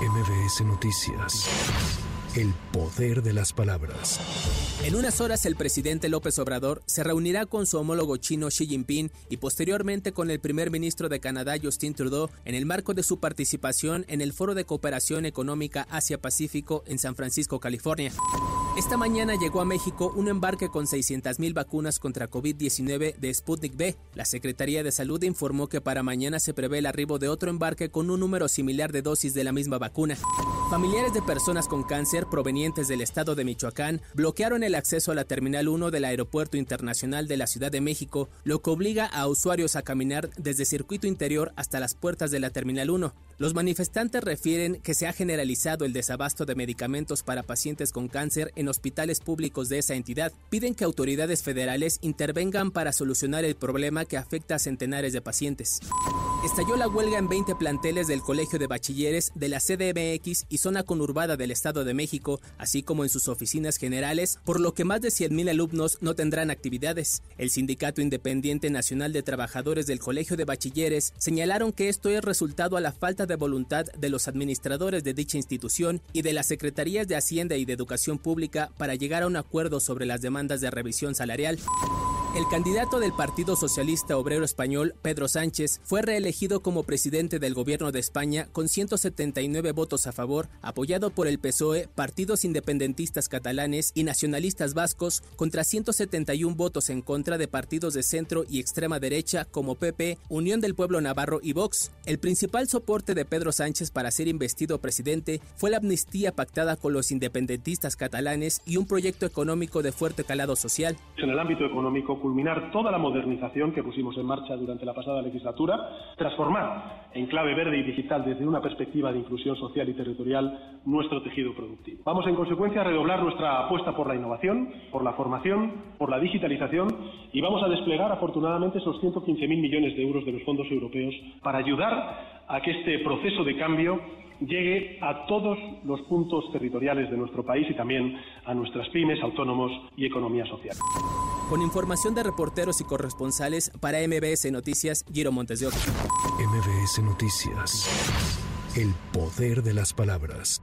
MBS Noticias. El poder de las palabras. En unas horas el presidente López Obrador se reunirá con su homólogo chino Xi Jinping y posteriormente con el primer ministro de Canadá Justin Trudeau en el marco de su participación en el Foro de Cooperación Económica Asia-Pacífico en San Francisco, California. Esta mañana llegó a México un embarque con 600.000 vacunas contra COVID-19 de Sputnik V. La Secretaría de Salud informó que para mañana se prevé el arribo de otro embarque con un número similar de dosis de la misma vacuna. Familiares de personas con cáncer provenientes del estado de Michoacán bloquearon el acceso a la Terminal 1 del Aeropuerto Internacional de la Ciudad de México, lo que obliga a usuarios a caminar desde circuito interior hasta las puertas de la Terminal 1. Los manifestantes refieren que se ha generalizado el desabasto de medicamentos para pacientes con cáncer en hospitales públicos de esa entidad. Piden que autoridades federales intervengan para solucionar el problema que afecta a centenares de pacientes. Estalló la huelga en 20 planteles del Colegio de Bachilleres de la CDMX y zona conurbada del Estado de México, así como en sus oficinas generales, por lo que más de 100.000 alumnos no tendrán actividades. El Sindicato Independiente Nacional de Trabajadores del Colegio de Bachilleres señalaron que esto es resultado a la falta de voluntad de los administradores de dicha institución y de las Secretarías de Hacienda y de Educación Pública para llegar a un acuerdo sobre las demandas de revisión salarial. El candidato del Partido Socialista Obrero Español, Pedro Sánchez, fue reelegido como presidente del gobierno de España con 179 votos a favor, apoyado por el PSOE, partidos independentistas catalanes y nacionalistas vascos, contra 171 votos en contra de partidos de centro y extrema derecha como PP, Unión del Pueblo Navarro y Vox. El principal soporte de Pedro Sánchez para ser investido presidente fue la amnistía pactada con los independentistas catalanes y un proyecto económico de fuerte calado social. En el ámbito económico, culminar toda la modernización que pusimos en marcha durante la pasada legislatura, transformar en clave verde y digital desde una perspectiva de inclusión social y territorial nuestro tejido productivo. Vamos en consecuencia a redoblar nuestra apuesta por la innovación, por la formación, por la digitalización y vamos a desplegar afortunadamente esos 115.000 millones de euros de los fondos europeos para ayudar a que este proceso de cambio llegue a todos los puntos territoriales de nuestro país y también a nuestras pymes, autónomos y economía social. Con información de reporteros y corresponsales para MBS Noticias, Giro Montes de Oca. MBS Noticias. El poder de las palabras.